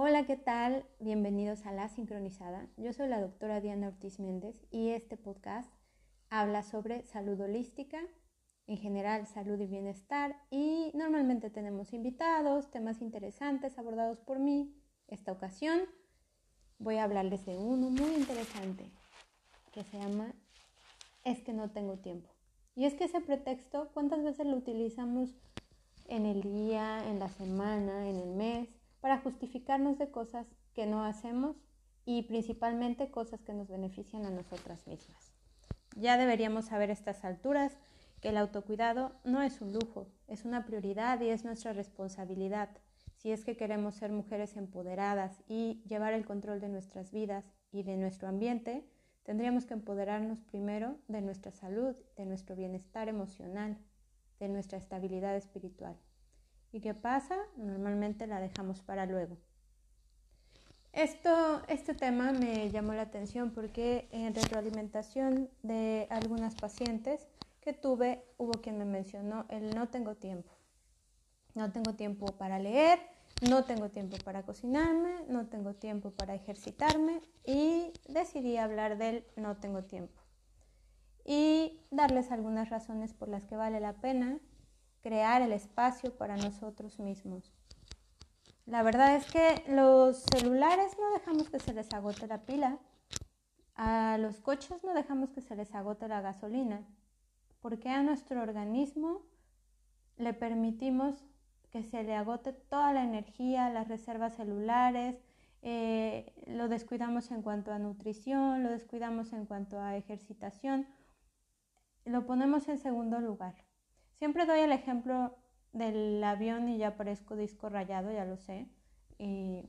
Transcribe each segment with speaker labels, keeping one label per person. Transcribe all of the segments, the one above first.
Speaker 1: Hola, ¿qué tal? Bienvenidos a La Sincronizada. Yo soy la doctora Diana Ortiz Méndez y este podcast habla sobre salud holística, en general salud y bienestar y normalmente tenemos invitados, temas interesantes abordados por mí. Esta ocasión voy a hablarles de uno muy interesante que se llama Es que no tengo tiempo. Y es que ese pretexto, ¿cuántas veces lo utilizamos en el día, en la semana, en el mes? Para justificarnos de cosas que no hacemos y principalmente cosas que nos benefician a nosotras mismas. Ya deberíamos saber a estas alturas que el autocuidado no es un lujo, es una prioridad y es nuestra responsabilidad. Si es que queremos ser mujeres empoderadas y llevar el control de nuestras vidas y de nuestro ambiente, tendríamos que empoderarnos primero de nuestra salud, de nuestro bienestar emocional, de nuestra estabilidad espiritual. ¿Y qué pasa? Normalmente la dejamos para luego. Esto, este tema me llamó la atención porque en retroalimentación de algunas pacientes que tuve, hubo quien me mencionó el no tengo tiempo. No tengo tiempo para leer, no tengo tiempo para cocinarme, no tengo tiempo para ejercitarme y decidí hablar del no tengo tiempo. Y darles algunas razones por las que vale la pena crear el espacio para nosotros mismos. La verdad es que los celulares no dejamos que se les agote la pila, a los coches no dejamos que se les agote la gasolina, porque a nuestro organismo le permitimos que se le agote toda la energía, las reservas celulares, eh, lo descuidamos en cuanto a nutrición, lo descuidamos en cuanto a ejercitación, lo ponemos en segundo lugar. Siempre doy el ejemplo del avión y ya parezco disco rayado, ya lo sé, y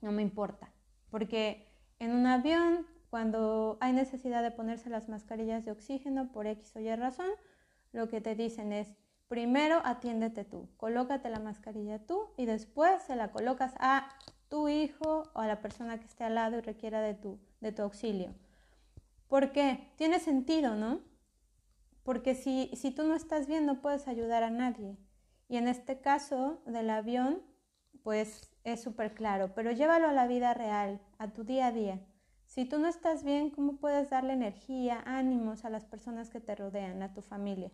Speaker 1: no me importa, porque en un avión, cuando hay necesidad de ponerse las mascarillas de oxígeno por X o Y razón, lo que te dicen es, primero atiéndete tú, colócate la mascarilla tú y después se la colocas a tu hijo o a la persona que esté al lado y requiera de tu, de tu auxilio. ¿Por qué? Tiene sentido, ¿no? Porque si, si tú no estás bien no puedes ayudar a nadie. Y en este caso del avión, pues es súper claro, pero llévalo a la vida real, a tu día a día. Si tú no estás bien, ¿cómo puedes darle energía, ánimos a las personas que te rodean, a tu familia?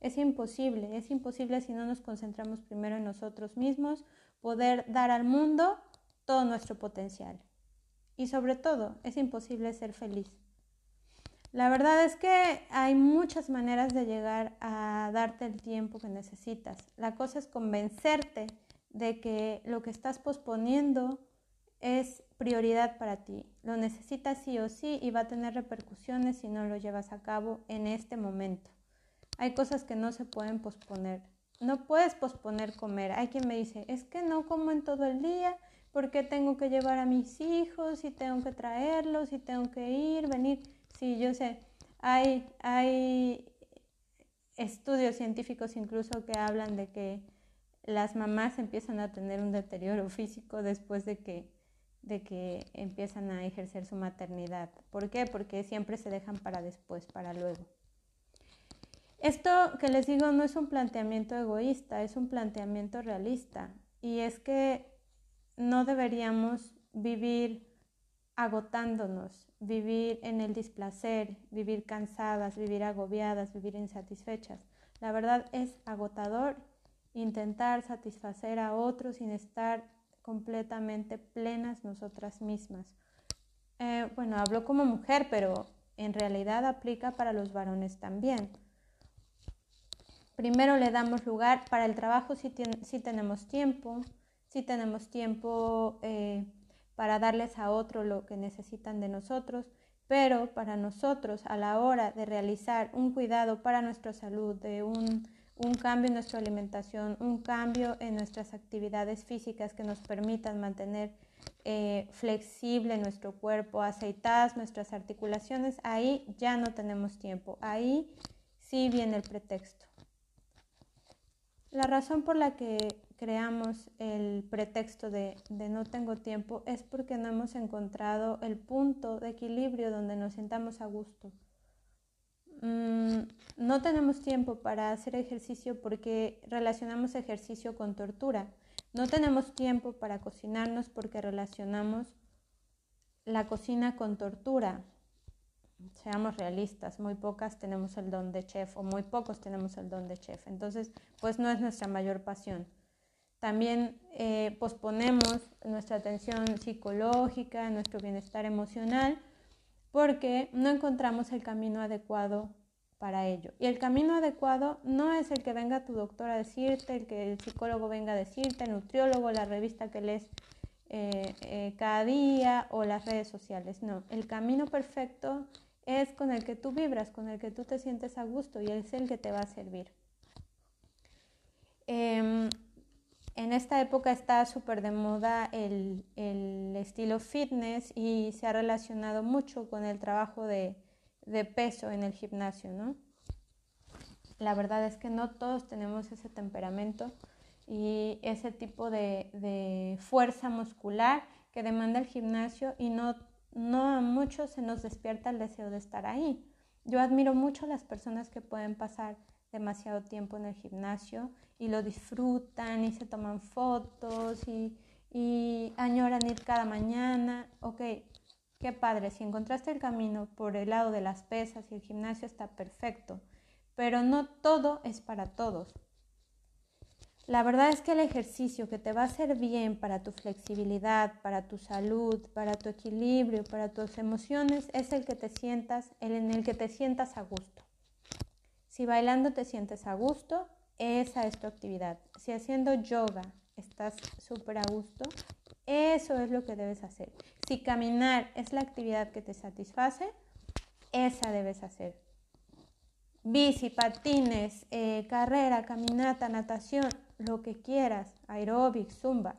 Speaker 1: Es imposible, es imposible si no nos concentramos primero en nosotros mismos, poder dar al mundo todo nuestro potencial. Y sobre todo, es imposible ser feliz. La verdad es que hay muchas maneras de llegar a darte el tiempo que necesitas. La cosa es convencerte de que lo que estás posponiendo es prioridad para ti. Lo necesitas sí o sí y va a tener repercusiones si no lo llevas a cabo en este momento. Hay cosas que no se pueden posponer. No puedes posponer comer. Hay quien me dice, es que no como en todo el día porque tengo que llevar a mis hijos y tengo que traerlos y tengo que ir, venir. Sí, yo sé. Hay, hay estudios científicos incluso que hablan de que las mamás empiezan a tener un deterioro físico después de que, de que empiezan a ejercer su maternidad. ¿Por qué? Porque siempre se dejan para después, para luego. Esto que les digo no es un planteamiento egoísta, es un planteamiento realista. Y es que no deberíamos vivir agotándonos, vivir en el displacer, vivir cansadas, vivir agobiadas, vivir insatisfechas. La verdad es agotador intentar satisfacer a otros sin estar completamente plenas nosotras mismas. Eh, bueno, hablo como mujer, pero en realidad aplica para los varones también. Primero le damos lugar para el trabajo si, si tenemos tiempo, si tenemos tiempo eh, para darles a otro lo que necesitan de nosotros, pero para nosotros a la hora de realizar un cuidado para nuestra salud, de un, cambio en nuestra alimentación, un cambio en nuestras actividades físicas que nos permitan mantener eh, flexible nuestro cuerpo, aceitadas nuestras articulaciones, ahí ya no tenemos tiempo, ahí sí viene el pretexto. La razón por la que creamos el pretexto de, no tengo tiempo es porque no hemos encontrado el punto de equilibrio donde nos sentamos a gusto. Mm, no tenemos tiempo para hacer ejercicio porque relacionamos ejercicio con tortura, No tenemos tiempo para cocinarnos porque relacionamos la cocina con tortura. Seamos realistas, muy pocas tenemos el don de chef o muy pocos tenemos el don de chef. Entonces, pues no es nuestra mayor pasión. También eh, posponemos nuestra atención psicológica, nuestro bienestar emocional, porque no encontramos el camino adecuado para ello. Y el camino adecuado no es el que venga tu doctor a decirte, el que el psicólogo venga a decirte, el nutriólogo, la revista que lees eh, eh, cada día o las redes sociales. No, el camino perfecto es con el que tú vibras, con el que tú te sientes a gusto y es el que te va a servir. Em, en esta época está súper de moda el, el, estilo fitness y se ha relacionado mucho con el trabajo de, de peso en el gimnasio, ¿no? La verdad es que no todos tenemos ese temperamento y ese tipo de, fuerza muscular que demanda el gimnasio y no, no a muchos se nos despierta el deseo de estar ahí. Yo admiro mucho las personas que pueden pasar demasiado tiempo en el gimnasio y lo disfrutan y se toman fotos y, añoran ir cada mañana. Ok, qué padre, si encontraste el camino por el lado de las pesas y el gimnasio está perfecto, pero no todo es para todos. La verdad es que el ejercicio que te va a hacer bien para tu flexibilidad, para tu salud, para tu equilibrio, para tus emociones, es el que te sientas, el en el que te sientas a gusto. Si bailando te sientes a gusto, esa es tu actividad. Si haciendo yoga estás súper a gusto, eso es lo que debes hacer. Si caminar es la actividad que te satisface, esa debes hacer. Bici, patines, eh, carrera, caminata, natación, lo que quieras, aeróbic, zumba,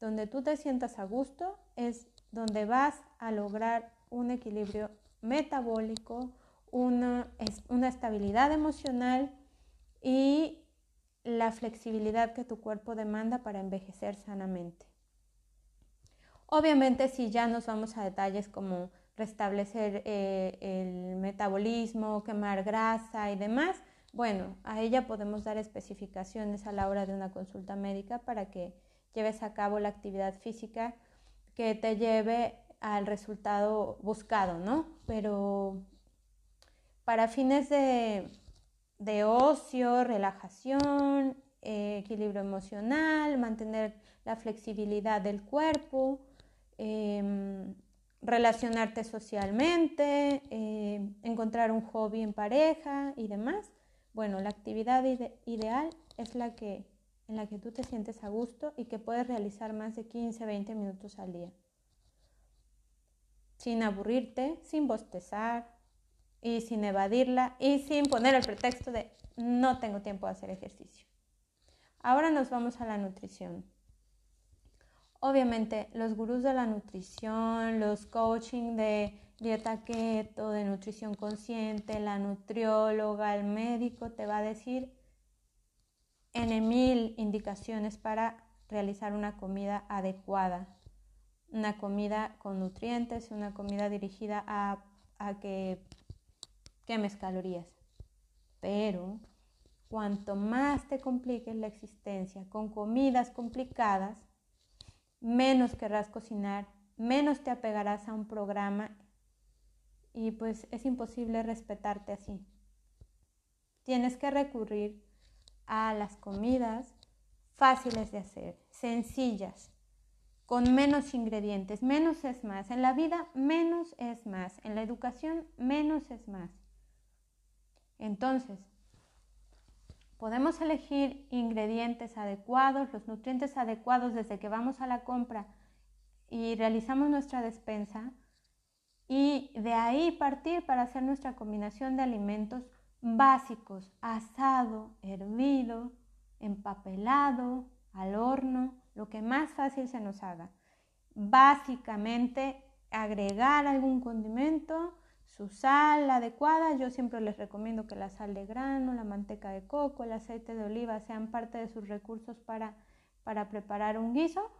Speaker 1: donde tú te sientas a gusto es donde vas a lograr un equilibrio metabólico, una, una estabilidad emocional y la flexibilidad que tu cuerpo demanda para envejecer sanamente. Obviamente si ya nos vamos a detalles como restablecer eh, el metabolismo, quemar grasa y demás, bueno, a ella podemos dar especificaciones a la hora de una consulta médica para que lleves a cabo la actividad física que te lleve al resultado buscado, ¿no? Pero para fines de, ocio, relajación, eh, equilibrio emocional, mantener la flexibilidad del cuerpo, em, relacionarte socialmente, eh, encontrar un hobby en pareja y demás, bueno, la actividad ideal es la que en la que tú te sientes a gusto y que puedes realizar más de 15, 20 minutos al día. Sin aburrirte, sin bostezar y sin evadirla y sin poner el pretexto de no tengo tiempo de hacer ejercicio. Ahora nos vamos a la nutrición. Obviamente, los gurús de la nutrición, los coaching de dieta keto, de nutrición consciente, la nutrióloga, el médico te va a decir en mil indicaciones para realizar una comida adecuada, una comida con nutrientes, una comida dirigida a, a que quemes calorías. Pero cuanto más te compliques la existencia con comidas complicadas, menos querrás cocinar, menos te apegarás a un programa y pues es imposible respetarte así. Tienes que recurrir a las comidas fáciles de hacer, sencillas, con menos ingredientes. Menos es más. En la vida, menos es más. En la educación, menos es más. Entonces, podemos elegir ingredientes adecuados, los nutrientes adecuados desde que vamos a la compra y realizamos nuestra despensa y de ahí partir para hacer nuestra combinación de alimentos básicos, asado, hervido, empapelado, al horno, lo que más fácil se nos haga. Básicamente agregar algún condimento, su sal adecuada, yo siempre les recomiendo que la sal de grano, la manteca de coco, el aceite de oliva sean parte de sus recursos para, para preparar un guiso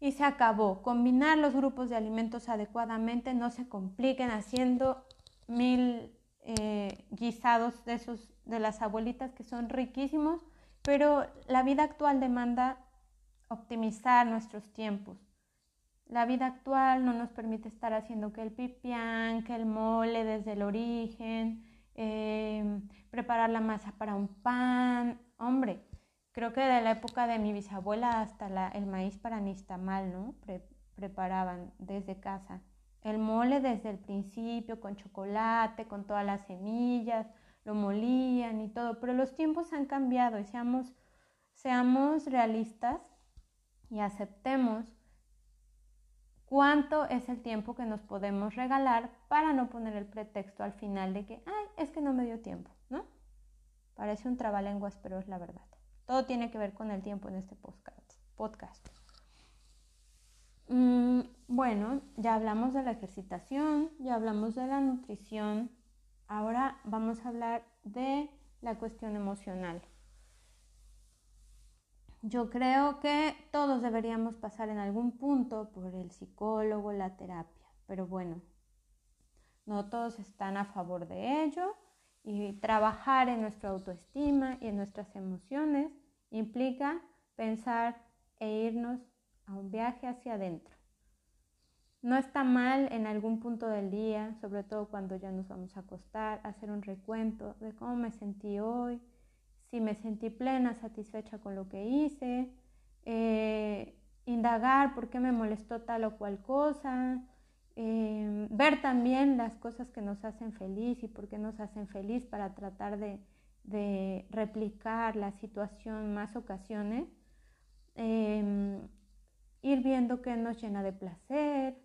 Speaker 1: y se acabó. Combinar los grupos de alimentos adecuadamente, no se compliquen haciendo mil eh, guisados de, de las abuelitas que son riquísimos, pero la vida actual demanda optimizar nuestros tiempos. La vida actual no nos permite estar haciendo que el pipián, que el mole desde el origen, eh, preparar la masa para un pan. Hombre, creo que de la época de mi bisabuela hasta el maíz para mal, ¿no? preparaban desde casa. El mole desde el principio, con chocolate, con todas las semillas, lo molían y todo. Pero los tiempos han cambiado y seamos, seamos realistas y aceptemos cuánto es el tiempo que nos podemos regalar para no poner el pretexto al final de que, ay, es que no me dio tiempo, ¿no? Parece un trabalenguas, pero es la verdad. Todo tiene que ver con el tiempo en este podcast. Mm, bueno, ya hablamos de la ejercitación, ya hablamos de la nutrición. Ahora vamos a hablar de la cuestión emocional. Yo creo que todos deberíamos pasar en algún punto por el psicólogo, la terapia, pero bueno, no todos están a favor de ello y trabajar en nuestra autoestima y en nuestras emociones implica pensar e irnos a un viaje hacia adentro. No está mal en algún punto del día, sobre todo cuando ya nos vamos a acostar, hacer un recuento de cómo me sentí hoy, si me sentí plena, satisfecha con lo que hice, eh, indagar por qué me molestó tal o cual cosa, eh, ver también las cosas que nos hacen feliz y por qué nos hacen feliz para tratar de, replicar la situación más ocasiones, em, ir viendo qué nos llena de placer,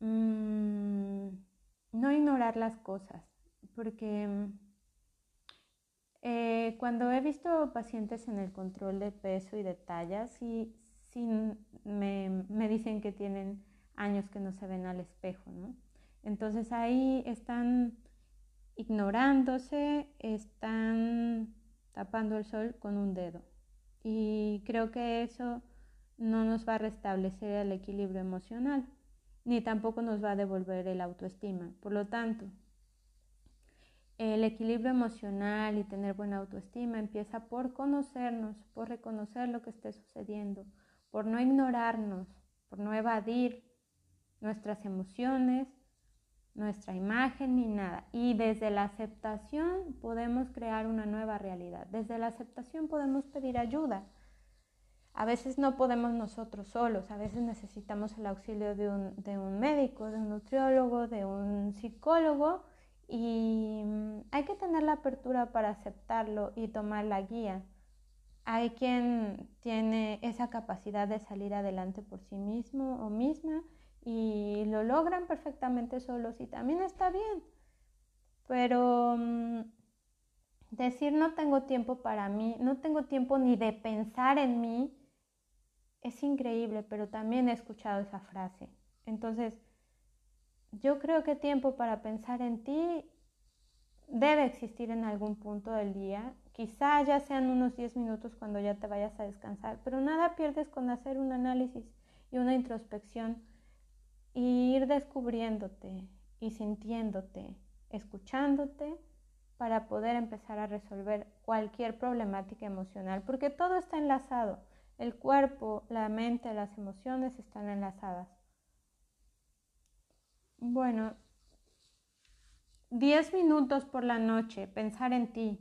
Speaker 1: mm, no ignorar las cosas, porque eh, cuando he visto pacientes en el control de peso y de talla, sí, me, dicen que tienen años que no se ven al espejo, ¿no? Entonces ahí están ignorándose, están tapando el sol con un dedo. Y creo que eso no nos va a restablecer el equilibrio emocional, ni tampoco nos va a devolver el autoestima. Por lo tanto, el equilibrio emocional y tener buena autoestima empieza por conocernos, por reconocer lo que esté sucediendo, por no ignorarnos, por no evadir nuestras emociones, nuestra imagen ni nada. Y desde la aceptación podemos crear una nueva realidad. Desde la aceptación podemos pedir ayuda. A veces no podemos nosotros solos, a veces necesitamos el auxilio de un, de un médico, de un nutriólogo, de un psicólogo y mm, hay que tener la apertura para aceptarlo y tomar la guía. Hay quien tiene esa capacidad de salir adelante por sí mismo o misma y lo logran perfectamente solos y también está bien. Pero mm, decir no tengo tiempo para mí, no tengo tiempo ni de pensar en mí, es increíble, pero también he escuchado esa frase. Entonces, yo creo que tiempo para pensar en ti debe existir en algún punto del día. Quizá ya sean unos 10 minutos cuando ya te vayas a descansar, pero nada pierdes con hacer un análisis y una introspección y ir descubriéndote y sintiéndote, escuchándote para poder empezar a resolver cualquier problemática emocional, porque todo está enlazado. El cuerpo, la mente, las emociones están enlazadas. Bueno, 10 minutos por la noche, pensar en ti.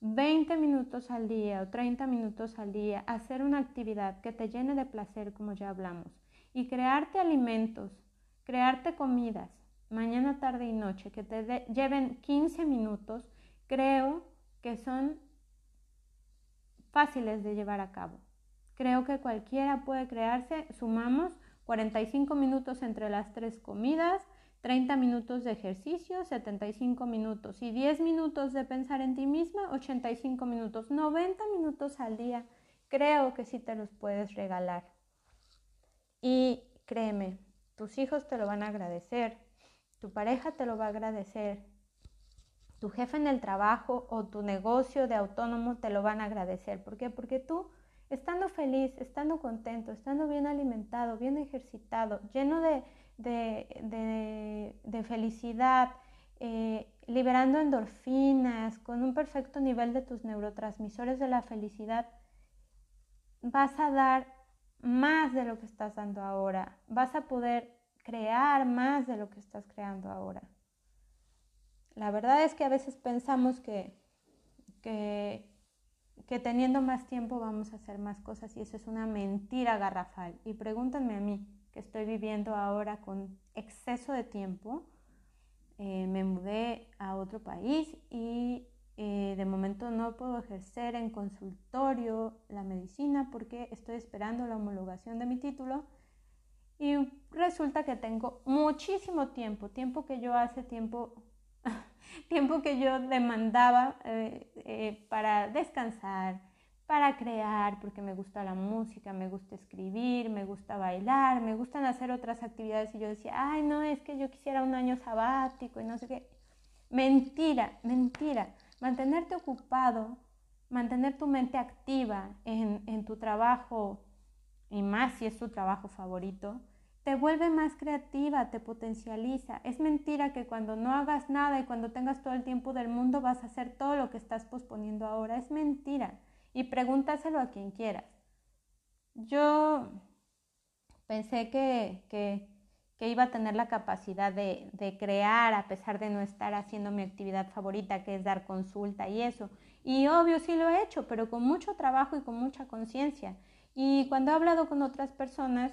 Speaker 1: 20 minutos al día o 30 minutos al día, hacer una actividad que te llene de placer, como ya hablamos. Y crearte alimentos, crearte comidas, mañana, tarde y noche, que te lleven 15 minutos, creo que son fáciles de llevar a cabo. Creo que cualquiera puede crearse, sumamos 45 minutos entre las tres comidas, 30 minutos de ejercicio, 75 minutos y 10 minutos de pensar en ti misma, 85 minutos, 90 minutos al día. Creo que sí te los puedes regalar. Y créeme, tus hijos te lo van a agradecer, tu pareja te lo va a agradecer, tu jefe en el trabajo o tu negocio de autónomo te lo van a agradecer. ¿Por qué? Porque tú estando feliz, estando contento, estando bien alimentado, bien ejercitado, lleno de, felicidad, eh, liberando endorfinas, con un perfecto nivel de tus neurotransmisores de la felicidad, vas a dar más de lo que estás dando ahora, vas a poder crear más de lo que estás creando ahora. La verdad es que a veces pensamos que, que, que, teniendo más tiempo vamos a hacer más cosas y eso es una mentira garrafal. Y pregúntenme a mí, que estoy viviendo ahora con exceso de tiempo, eh, me mudé a otro país y eh, de momento no puedo ejercer en consultorio la medicina porque estoy esperando la homologación de mi título y resulta que tengo muchísimo tiempo, tiempo que yo hace tiempo, tiempo que yo demandaba eh, eh, para descansar, para crear, porque me gusta la música, me gusta escribir, me gusta bailar, me gustan hacer otras actividades y yo decía, ay no, es que yo quisiera un año sabático y no sé qué. Mentira, mentira. Mantenerte ocupado, mantener tu mente activa en, tu trabajo, y más si es tu trabajo favorito, te vuelve más creativa, te potencializa. Es mentira que cuando no hagas nada y cuando tengas todo el tiempo del mundo vas a hacer todo lo que estás posponiendo ahora. Es mentira. Y pregúntaselo a quien quieras. Yo pensé que, que iba a tener la capacidad de, crear a pesar de no estar haciendo mi actividad favorita, que es dar consulta y eso. Y obvio sí lo he hecho, pero con mucho trabajo y con mucha conciencia. Y cuando he hablado con otras personas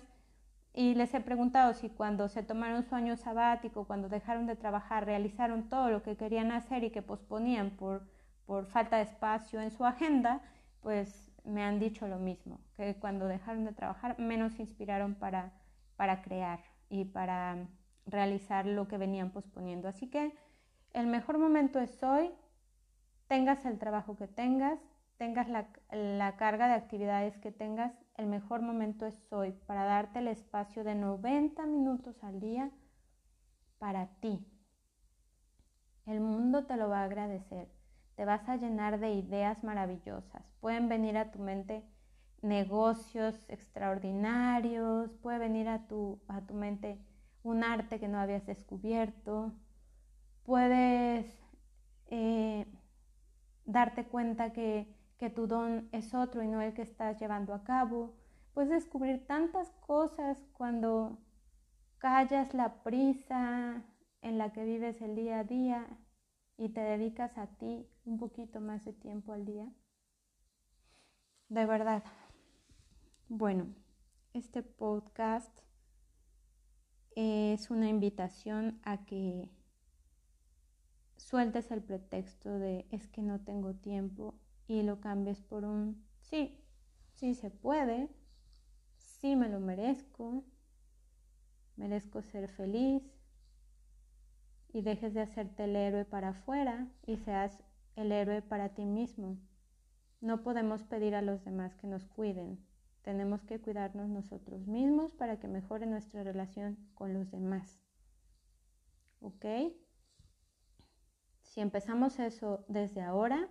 Speaker 1: y les he preguntado si cuando se tomaron su año sabático, cuando dejaron de trabajar, realizaron todo lo que querían hacer y que posponían por, por falta de espacio en su agenda, pues me han dicho lo mismo, que cuando dejaron de trabajar menos se inspiraron para, para crear y para realizar lo que venían posponiendo. Así que el mejor momento es hoy, tengas el trabajo que tengas, tengas la, la, carga de actividades que tengas, el mejor momento es hoy para darte el espacio de 90 minutos al día para ti. El mundo te lo va a agradecer, te vas a llenar de ideas maravillosas, pueden venir a tu mente negocios extraordinarios, puede venir a tu, a tu mente un arte que no habías descubierto, puedes eh, darte cuenta que, que tu don es otro y no el que estás llevando a cabo, puedes descubrir tantas cosas cuando callas la prisa en la que vives el día a día y te dedicas a ti un poquito más de tiempo al día. De verdad, bueno, este podcast es una invitación a que sueltes el pretexto de es que no tengo tiempo y lo cambies por un sí, sí se puede, sí me lo merezco, merezco ser feliz y dejes de hacerte el héroe para afuera y seas el héroe para ti mismo. No podemos pedir a los demás que nos cuiden, tenemos que cuidarnos nosotros mismos para que mejore nuestra relación con los demás. ¿Ok? Si empezamos eso desde ahora,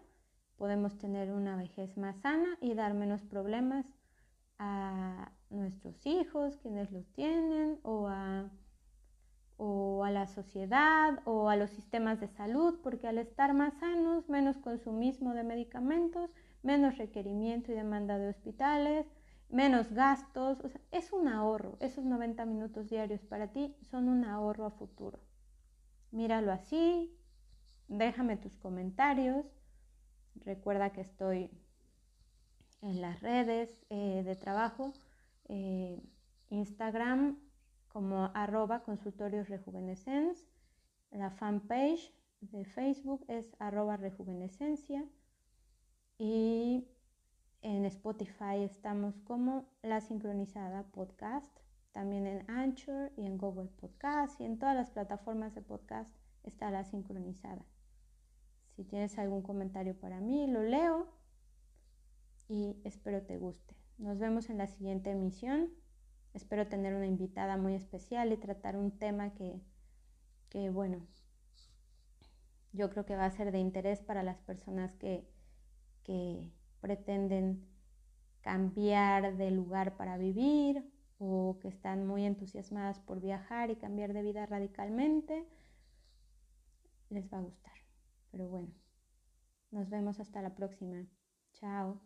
Speaker 1: podemos tener una vejez más sana y dar menos problemas a nuestros hijos, quienes los tienen, o a, o a la sociedad, o a los sistemas de salud, porque al estar más sanos, menos consumismo de medicamentos, menos requerimiento y demanda de hospitales, menos gastos, es un ahorro. Esos 90 minutos diarios para ti son un ahorro a futuro. Míralo así, déjame tus comentarios. Recuerda que estoy en las redes eh, de trabajo, eh, Instagram como arroba consultorios la fanpage de Facebook es arroba rejuvenescencia y en Spotify estamos como La Sincronizada Podcast, también en Anchor y en Google Podcast y en todas las plataformas de podcast está La Sincronizada. Si tienes algún comentario para mí, lo leo y espero te guste. Nos vemos en la siguiente emisión. Espero tener una invitada muy especial y tratar un tema que, que bueno, yo creo que va a ser de interés para las personas que, que pretenden cambiar de lugar para vivir o que están muy entusiasmadas por viajar y cambiar de vida radicalmente, les va a gustar. Pero bueno, nos vemos hasta la próxima. Chao.